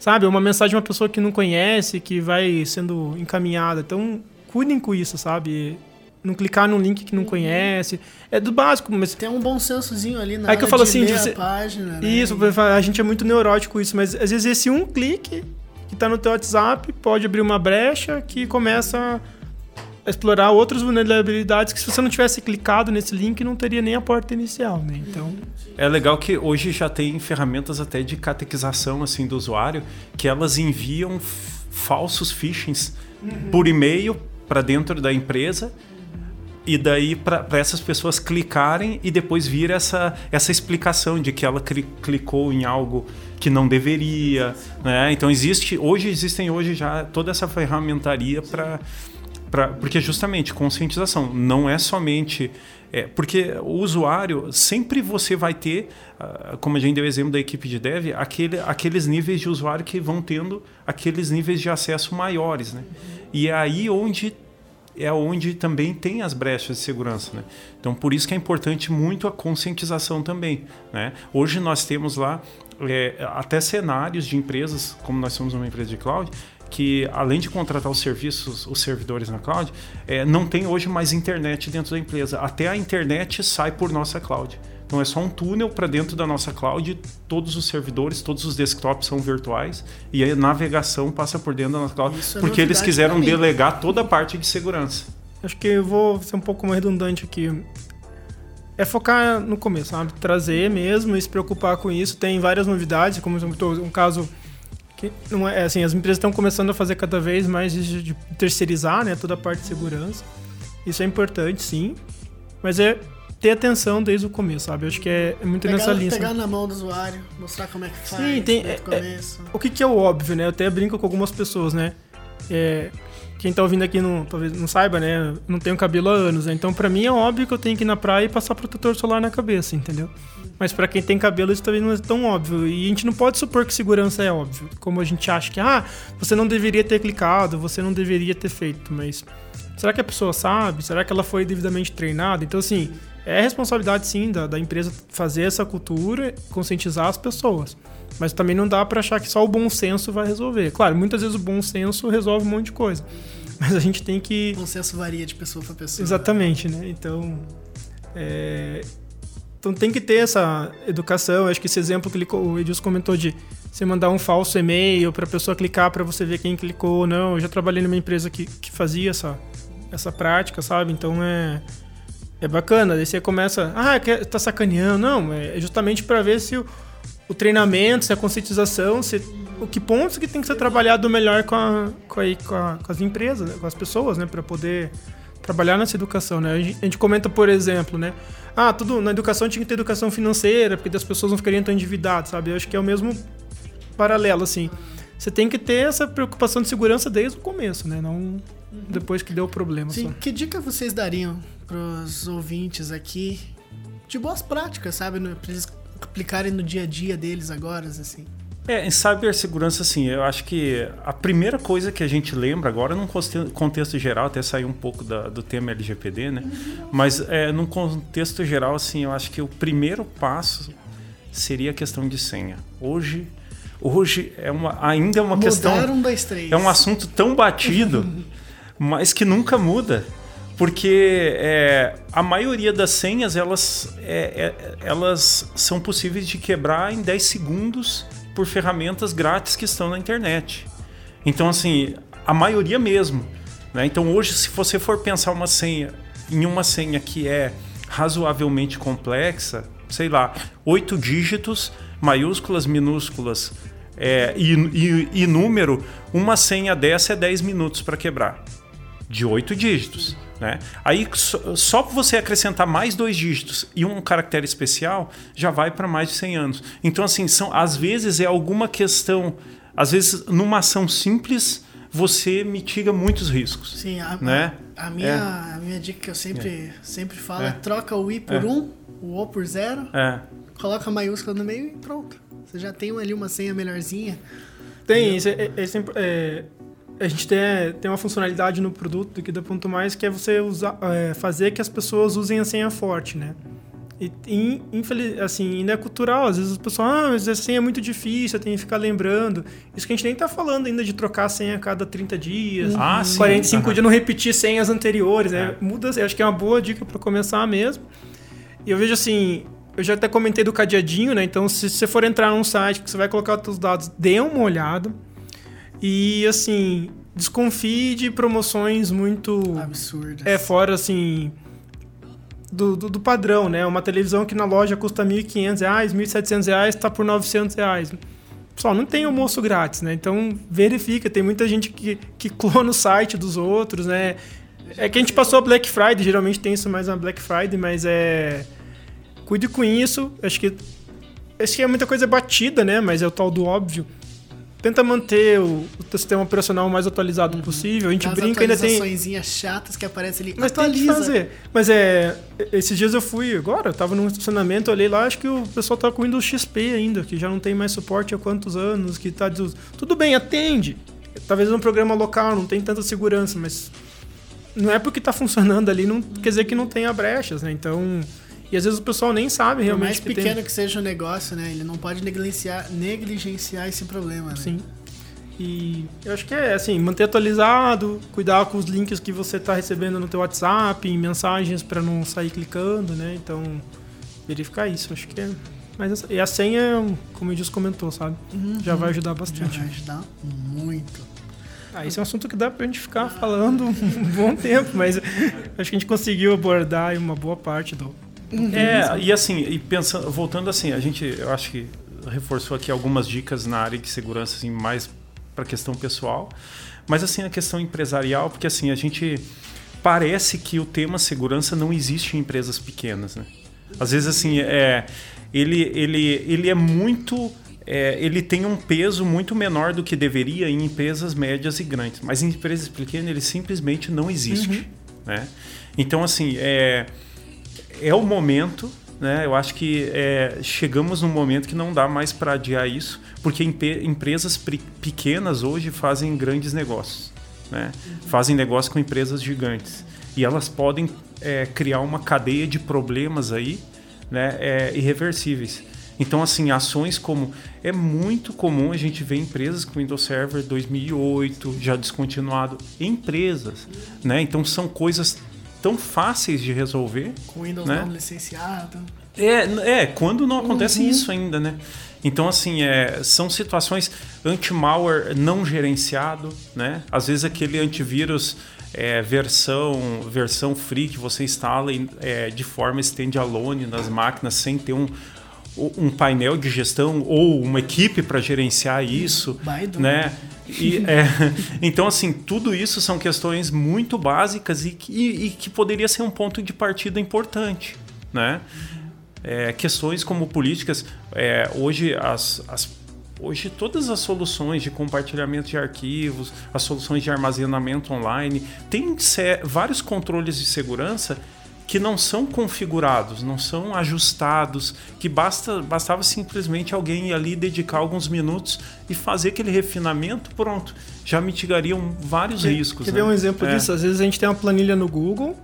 sabe, uma mensagem de uma pessoa que não conhece, que vai sendo encaminhada. Então, cuidem com isso, sabe? Não clicar num link que não conhece. É do básico, mas. Tem um bom sensozinho ali na Aí que eu falo assim, você... página, né? Isso, a gente é muito neurótico isso, mas às vezes esse um clique que está no teu WhatsApp pode abrir uma brecha que começa a explorar outras vulnerabilidades que se você não tivesse clicado nesse link não teria nem a porta inicial, né? Então é legal que hoje já tem ferramentas até de catequização assim do usuário que elas enviam falsos phishings uhum. por e-mail para dentro da empresa e daí para essas pessoas clicarem e depois vir essa, essa explicação de que ela clicou em algo que não deveria, né? Então existe hoje existem hoje já toda essa ferramentaria para porque justamente conscientização não é somente é, porque o usuário sempre você vai ter, uh, como a gente deu o exemplo da equipe de dev, aquele, aqueles níveis de usuário que vão tendo aqueles níveis de acesso maiores, né? E é aí onde é onde também tem as brechas de segurança. Né? Então, por isso que é importante muito a conscientização também. Né? Hoje nós temos lá é, até cenários de empresas, como nós somos uma empresa de cloud, que além de contratar os serviços, os servidores na cloud, é, não tem hoje mais internet dentro da empresa. Até a internet sai por nossa cloud. Então é só um túnel para dentro da nossa cloud, todos os servidores, todos os desktops são virtuais e a navegação passa por dentro da nossa cloud, Isso é porque é eles quiseram delegar toda a parte de segurança. Acho que eu vou ser um pouco mais redundante aqui. É focar no começo, sabe? Trazer mesmo e se preocupar com isso. Tem várias novidades, como um caso que não é assim, as empresas estão começando a fazer cada vez mais de, de terceirizar, né, toda a parte de segurança. Isso é importante, sim. Mas é ter atenção desde o começo, sabe? Eu acho que é, é muito pegar, nessa linha. Pegar na mão do usuário, mostrar como é que faz. Sim, tem. É, é, o que, que, é o óbvio, né? Eu até brinco com algumas pessoas, né? É, quem tá ouvindo aqui não, talvez não saiba, né? Não tenho cabelo há anos, né? Então, para mim é óbvio que eu tenho que ir na praia e passar protetor solar na cabeça, entendeu? Mas para quem tem cabelo, isso talvez não é tão óbvio. E a gente não pode supor que segurança é óbvio. Como a gente acha que, ah, você não deveria ter clicado, você não deveria ter feito. Mas será que a pessoa sabe? Será que ela foi devidamente treinada? Então, assim, é responsabilidade sim da, da empresa fazer essa cultura, conscientizar as pessoas. Mas também não dá para achar que só o bom senso vai resolver. Claro, muitas vezes o bom senso resolve um monte de coisa. Mas a gente tem que. O bom senso varia de pessoa para pessoa. Exatamente, né? Então. É... Então tem que ter essa educação. Acho que esse exemplo que o Edilson comentou de você mandar um falso e-mail para a pessoa clicar para você ver quem clicou ou não. Eu já trabalhei numa empresa que, que fazia essa, essa prática, sabe? Então é é bacana, daí você começa, ah, tá sacaneando. Não, é justamente para ver se o, o, treinamento, se a conscientização, se, o que pontos que tem que ser trabalhado melhor com, a, com, a, com, a, com as empresas, né, com as pessoas, né, para poder trabalhar nessa educação, né? A gente, a gente, comenta, por exemplo, né? Ah, tudo na educação tinha que ter educação financeira, porque as pessoas não ficariam tão endividadas, sabe? Eu acho que é o mesmo paralelo, assim. Você tem que ter essa preocupação de segurança desde o começo, né? Não depois que deu o problema. Sim, só. que dica vocês dariam pros ouvintes aqui de boas práticas, sabe? Pra eles aplicarem no dia a dia deles agora, assim. É, em cibersegurança, assim, eu acho que a primeira coisa que a gente lembra agora, num contexto geral, até sair um pouco da, do tema LGPD, né? Mas é, num contexto geral, assim, eu acho que o primeiro passo seria a questão de senha. Hoje, hoje é uma, ainda é uma Mudaram questão. Um, dois, três. É um assunto tão batido, mas que nunca muda porque é, a maioria das senhas elas, é, é, elas são possíveis de quebrar em 10 segundos por ferramentas grátis que estão na internet. Então, assim, a maioria mesmo. Né? Então, hoje, se você for pensar uma senha em uma senha que é razoavelmente complexa, sei lá, oito dígitos, maiúsculas, minúsculas é, e, e, e número, uma senha dessa é 10 minutos para quebrar. De oito dígitos. Né? Aí só você acrescentar mais dois dígitos e um caractere especial já vai para mais de 100 anos. Então assim, são, às vezes é alguma questão, às vezes numa ação simples você mitiga muitos riscos. Sim, a, né? a, a minha, é. a minha dica que eu sempre, é. sempre falo é. é troca o i por 1, é. um, o o por 0, é. coloca a maiúscula no meio e pronto. Você já tem ali uma senha melhorzinha. Tem, isso é, é, a gente tem, tem uma funcionalidade no produto aqui da Ponto Mais que é você usar, é, fazer que as pessoas usem a senha forte, né? E, infeliz, assim, ainda é cultural. Às vezes as pessoas, ah, mas a senha é muito difícil, eu tenho que ficar lembrando. Isso que a gente nem tá falando ainda de trocar a senha a cada 30 dias, ah, 45 sim. dias, não repetir senhas anteriores. Né? É. Muda, acho que é uma boa dica para começar mesmo. E eu vejo assim, eu já até comentei do cadeadinho, né? Então, se você for entrar num site que você vai colocar os seus dados, dê uma olhada e assim, desconfie de promoções muito. Absurdas. É, fora assim. Do, do, do, padrão, né? Uma televisão que na loja custa R$ 1.500, R$ 1.700, está por 900 reais. Pessoal, não tem almoço grátis, né? Então, verifica. Tem muita gente que, que clona o site dos outros, né? É que a gente passou a Black Friday, geralmente tem isso mais na Black Friday, mas é... Cuide com isso. Acho que... Acho que é muita coisa batida, né? Mas é o tal do óbvio tenta manter o, o sistema operacional o mais atualizado uhum. possível. A gente As brinca ainda tem. chatas que aparecem ali. Mas atualiza. tem que fazer. Mas é. Esses dias eu fui agora, eu tava num estacionamento, olhei lá, acho que o pessoal tá com Windows XP ainda, que já não tem mais suporte há quantos anos, que tá. Tudo bem, atende. Talvez um programa local, não tem tanta segurança, mas não é porque está funcionando ali, não quer dizer que não tenha brechas, né? Então, e às vezes o pessoal nem sabe realmente. Por mais que pequeno tem... que seja o negócio, né? Ele não pode negligenciar, negligenciar esse problema, né? Sim. E eu acho que é assim, manter atualizado, cuidar com os links que você está recebendo no teu WhatsApp, em mensagens para não sair clicando, né? Então, verificar isso, acho que é. Mas e a senha, como o Edilson comentou, sabe? Uhum. Já vai ajudar bastante. Já vai ajudar muito. Ah, esse é um assunto que dá pra gente ficar falando um bom tempo, mas acho que a gente conseguiu abordar uma boa parte do. É, e assim, e pensando, voltando assim, a gente, eu acho que reforçou aqui algumas dicas na área de segurança, assim, mais para questão pessoal, mas assim, a questão empresarial, porque assim, a gente parece que o tema segurança não existe em empresas pequenas, né? Às vezes, assim, é, ele, ele, ele é muito é, ele tem um peso muito menor do que deveria em empresas médias e grandes. Mas em empresas pequenas ele simplesmente não existe. Uhum. Né? Então, assim, é, é o momento. Né? Eu acho que é, chegamos num momento que não dá mais para adiar isso, porque empresas pequenas hoje fazem grandes negócios. Né? Uhum. Fazem negócio com empresas gigantes. E elas podem é, criar uma cadeia de problemas aí né, é, irreversíveis. Então, assim, ações como. É muito comum a gente ver empresas com Windows Server 2008 já descontinuado. Empresas, né? Então, são coisas tão fáceis de resolver. Com Windows né? não licenciado. É, é, quando não acontece uhum. isso ainda, né? Então, assim, é, são situações anti-malware não gerenciado, né? Às vezes aquele antivírus é, versão, versão free que você instala é, de forma standalone nas máquinas sem ter um, um painel de gestão ou uma equipe para gerenciar isso, Baidu. né? E, é, então, assim, tudo isso são questões muito básicas e que, e, e que poderia ser um ponto de partida importante, né? É, questões como políticas, é, hoje as, as Hoje, todas as soluções de compartilhamento de arquivos, as soluções de armazenamento online, têm vários controles de segurança que não são configurados, não são ajustados, que basta, bastava simplesmente alguém ali dedicar alguns minutos e fazer aquele refinamento, pronto, já mitigariam vários riscos. Quer né? ver um exemplo é. disso? Às vezes a gente tem uma planilha no Google,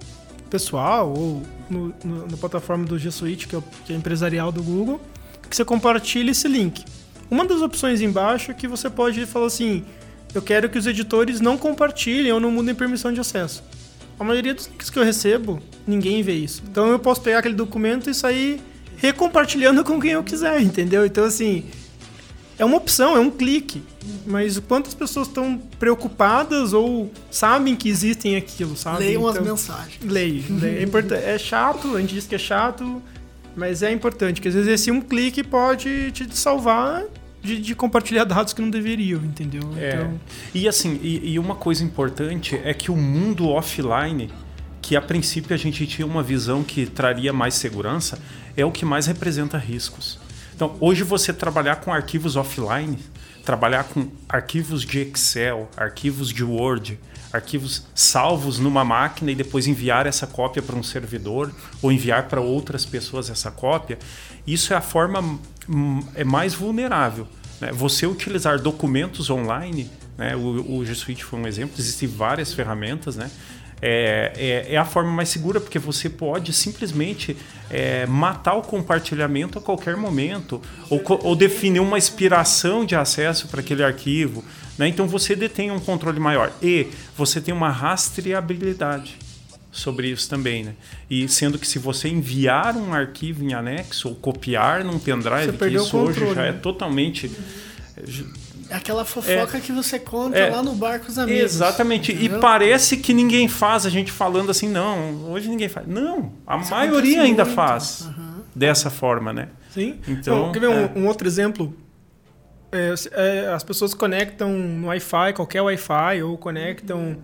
pessoal, ou no, no, na plataforma do G Suite, que é, o, que é empresarial do Google, que você compartilha esse link. Uma das opções embaixo é que você pode falar assim, eu quero que os editores não compartilhem ou não mudem permissão de acesso. A maioria dos links que eu recebo, ninguém vê isso. Então eu posso pegar aquele documento e sair recompartilhando com quem eu quiser, entendeu? Então, assim, é uma opção, é um clique. Mas quantas pessoas estão preocupadas ou sabem que existem aquilo, sabe? Leiam então, as mensagens. Leiam. É, importante. é chato, a gente diz que é chato, mas é importante, que às vezes esse um clique pode te salvar de, de, compartilhar dados que não deveriam, entendeu? É. Então... E assim, e, e, uma coisa importante é que o mundo offline, que a princípio a gente tinha uma visão que traria mais segurança, é o que mais representa riscos. Então, hoje você trabalhar com arquivos offline, trabalhar com arquivos de Excel, arquivos de Word, arquivos salvos numa máquina e depois enviar essa cópia para um servidor ou enviar para outras pessoas essa cópia, isso é a forma é mais vulnerável. Né? Você utilizar documentos online, né? o, o G Suite foi um exemplo, existem várias ferramentas, né? É, é, é, a forma mais segura, porque você pode simplesmente é, matar o compartilhamento a qualquer momento, ou, ou definir uma expiração de acesso para aquele arquivo. Né? Então você detém um controle maior e você tem uma rastreabilidade sobre isso também, né? E sendo que se você enviar um arquivo em anexo ou copiar num pendrive, que isso hoje já é né? totalmente é aquela fofoca é, que você conta é, lá no bar com os amigos. Exatamente. Entendeu? E parece que ninguém faz, a gente falando assim, não, hoje ninguém faz. Não, a Isso maioria ainda muito. faz uhum. dessa forma, né? Sim. Então, quer ver um, é. um, outro exemplo? É, é, as pessoas conectam no Wi-Fi, qualquer Wi-Fi, ou conectam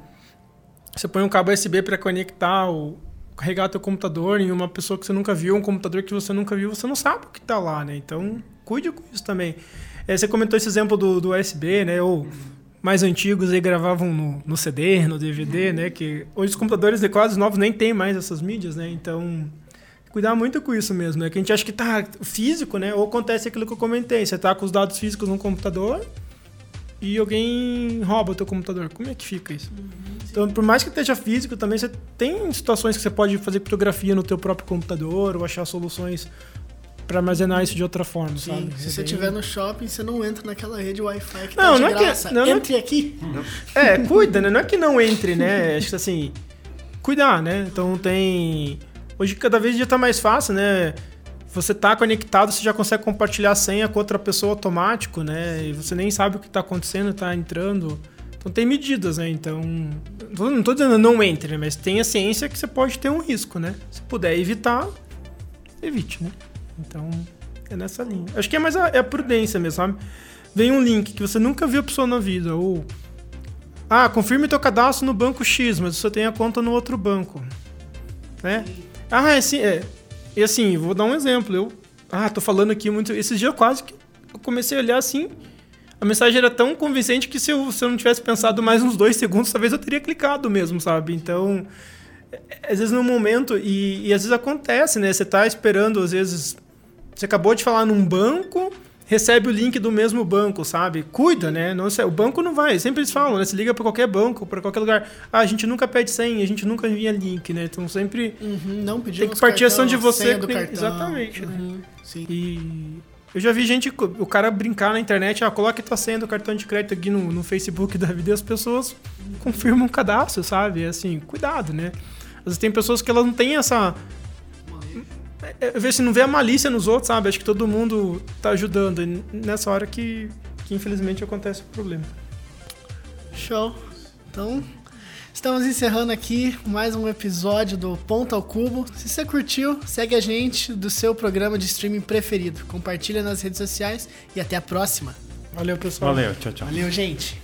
você põe um cabo USB para conectar ou carregar teu computador em uma pessoa que você nunca viu, um computador que você nunca viu, você não sabe o que está lá, né? Então, cuide com isso também. É, você comentou esse exemplo do, do USB, né? Ou mais antigos aí gravavam no, no CD, no DVD, né? Que hoje os computadores de quase novos nem tem mais essas mídias, né? Então, cuidar muito com isso mesmo, né? Que a gente acha que tá físico, né? Ou acontece aquilo que eu comentei, você tá com os dados físicos no computador e alguém rouba o teu computador. Como é que fica isso? Uhum, então, por mais que esteja físico, também você tem situações que você pode fazer criptografia no teu próprio computador ou achar soluções para armazenar isso de outra forma, Sim, sabe? Se você estiver no shopping, você não entra naquela rede Wi-Fi que não, tá não graça. É que, não, entre não, aqui. É, cuida, né? Não é que não entre, né? Acho que assim, cuidar, né? Então tem... Hoje cada vez já tá mais fácil, né? você tá conectado, você já consegue compartilhar a senha com outra pessoa automático, né? E você nem sabe o que está acontecendo, está entrando. Então tem medidas, né? Então, não estou dizendo não entre, né? mas tem a ciência que você pode ter um risco, né? Se puder evitar, evite, né? Então, é nessa linha. Acho que é mais a, é a prudência mesmo, sabe? Vem um link que você nunca viu a pessoa na vida, ou ah, confirme teu cadastro no banco X, mas você tem a conta no outro banco, né? Ah, é, sim, é, e assim, vou dar um exemplo. Eu, ah, tô falando aqui muito. Esses dias quase que eu comecei a olhar assim. A mensagem era tão convincente que se eu, se eu não tivesse pensado mais uns dois segundos, talvez eu teria clicado mesmo, sabe? Então, é, às vezes no momento, e, e às vezes acontece, né? Você tá esperando, às vezes. Você acabou de falar num banco, recebe o link do mesmo banco, sabe? Cuida, né? Não, o banco não vai. Sempre eles falam, né? Se liga para qualquer banco, para qualquer lugar. Ah, a gente nunca pede senha, a gente nunca envia link, né? Então sempre uhum, não tem que partir ação de você. Cartão. Exatamente. Né? Uhum, sim. E eu já vi gente, o cara brincar na internet, ah, coloque tua senha do cartão de crédito aqui no, no Facebook da vida e as pessoas confirmam o cadastro, sabe? Assim, cuidado, né? Às vezes tem pessoas que elas não têm essa é, ver se não vê a malícia nos outros, sabe? Acho que todo mundo tá ajudando. E nessa hora que, que infelizmente acontece o problema. Show. Então, estamos encerrando aqui mais um episódio do Ponto ao Cubo. Se você curtiu, segue a gente do seu programa de streaming preferido. Compartilha nas redes sociais e até a próxima. Valeu, pessoal. Valeu, tchau, tchau. Valeu, gente.